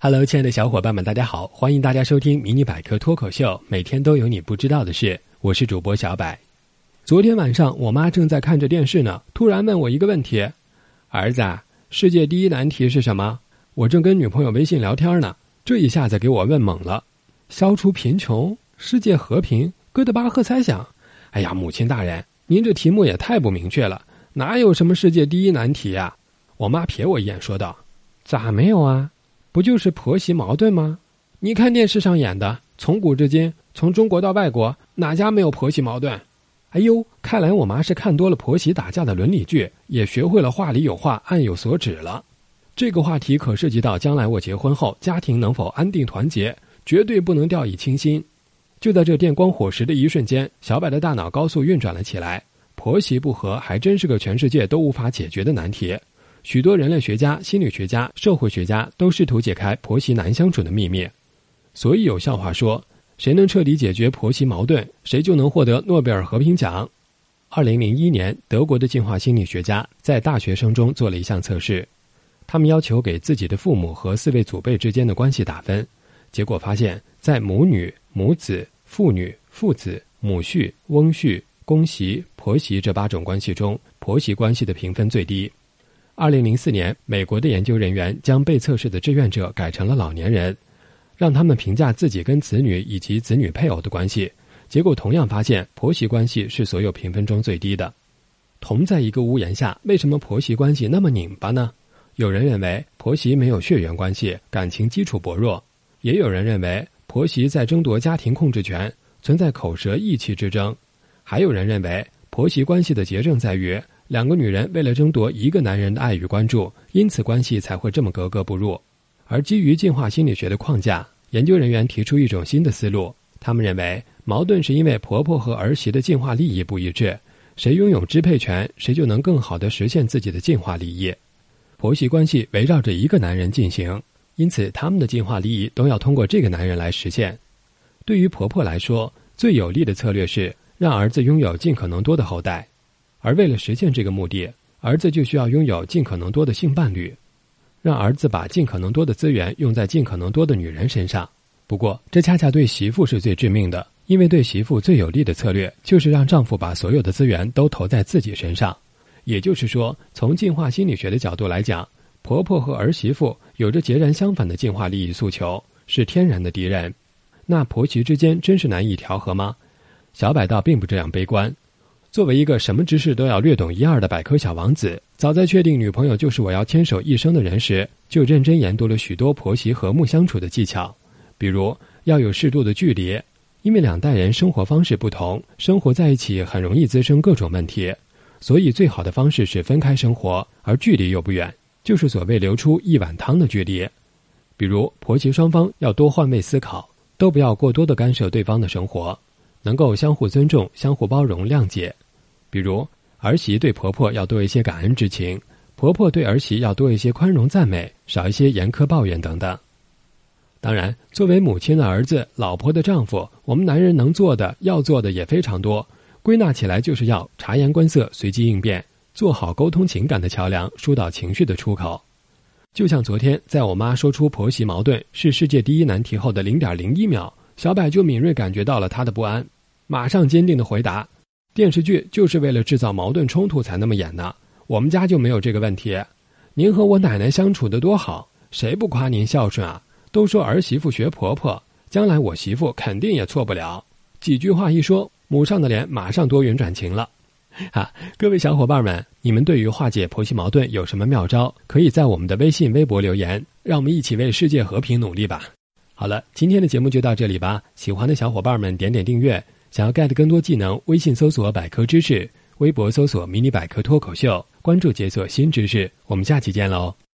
Hello，亲爱的小伙伴们，大家好！欢迎大家收听《迷你百科脱口秀》，每天都有你不知道的事。我是主播小百。昨天晚上，我妈正在看着电视呢，突然问我一个问题：“儿子，世界第一难题是什么？”我正跟女朋友微信聊天呢，这一下子给我问懵了：消除贫穷、世界和平、哥德巴赫猜想。哎呀，母亲大人，您这题目也太不明确了，哪有什么世界第一难题呀？我妈瞥我一眼，说道：“咋没有啊？不就是婆媳矛盾吗？你看电视上演的，从古至今，从中国到外国，哪家没有婆媳矛盾？哎呦，看来我妈是看多了婆媳打架的伦理剧，也学会了话里有话，暗有所指了。这个话题可涉及到将来我结婚后家庭能否安定团结，绝对不能掉以轻心。就在这电光火石的一瞬间，小柏的大脑高速运转了起来。婆媳不和还真是个全世界都无法解决的难题。许多人类学家、心理学家、社会学家都试图解开婆媳难相处的秘密，所以有笑话说：“谁能彻底解决婆媳矛盾，谁就能获得诺贝尔和平奖。”二零零一年，德国的进化心理学家在大学生中做了一项测试，他们要求给自己的父母和四位祖辈之间的关系打分，结果发现，在母女、母子、父女、父子、母婿、翁婿、公媳、婆媳这八种关系中，婆媳关系的评分最低。二零零四年，美国的研究人员将被测试的志愿者改成了老年人，让他们评价自己跟子女以及子女配偶的关系。结果同样发现，婆媳关系是所有评分中最低的。同在一个屋檐下，为什么婆媳关系那么拧巴呢？有人认为婆媳没有血缘关系，感情基础薄弱；也有人认为婆媳在争夺家庭控制权，存在口舌意气之争；还有人认为婆媳关系的结症在于。两个女人为了争夺一个男人的爱与关注，因此关系才会这么格格不入。而基于进化心理学的框架，研究人员提出一种新的思路。他们认为，矛盾是因为婆婆和儿媳的进化利益不一致，谁拥有支配权，谁就能更好地实现自己的进化利益。婆媳关系围绕着一个男人进行，因此他们的进化利益都要通过这个男人来实现。对于婆婆来说，最有利的策略是让儿子拥有尽可能多的后代。而为了实现这个目的，儿子就需要拥有尽可能多的性伴侣，让儿子把尽可能多的资源用在尽可能多的女人身上。不过，这恰恰对媳妇是最致命的，因为对媳妇最有利的策略就是让丈夫把所有的资源都投在自己身上。也就是说，从进化心理学的角度来讲，婆婆和儿媳妇有着截然相反的进化利益诉求，是天然的敌人。那婆媳之间真是难以调和吗？小百道并不这样悲观。作为一个什么知识都要略懂一二的百科小王子，早在确定女朋友就是我要牵手一生的人时，就认真研读了许多婆媳和睦相处的技巧。比如要有适度的距离，因为两代人生活方式不同，生活在一起很容易滋生各种问题，所以最好的方式是分开生活，而距离又不远，就是所谓留出一碗汤的距离。比如婆媳双方要多换位思考，都不要过多的干涉对方的生活。能够相互尊重、相互包容、谅解，比如儿媳对婆婆要多一些感恩之情，婆婆对儿媳要多一些宽容赞美，少一些严苛抱怨等等。当然，作为母亲的儿子、老婆的丈夫，我们男人能做的、要做的也非常多。归纳起来，就是要察言观色、随机应变，做好沟通情感的桥梁、疏导情绪的出口。就像昨天，在我妈说出婆媳矛盾是世界第一难题后的零点零一秒。小柏就敏锐感觉到了她的不安，马上坚定的回答：“电视剧就是为了制造矛盾冲突才那么演的，我们家就没有这个问题。您和我奶奶相处的多好，谁不夸您孝顺啊？都说儿媳妇学婆婆，将来我媳妇肯定也错不了。”几句话一说，母上的脸马上多云转晴了。啊，各位小伙伴们，你们对于化解婆媳矛盾有什么妙招？可以在我们的微信、微博留言，让我们一起为世界和平努力吧。好了，今天的节目就到这里吧。喜欢的小伙伴们点点订阅。想要 get 更多技能，微信搜索百科知识，微博搜索迷你百科脱口秀，关注解锁新知识。我们下期见喽。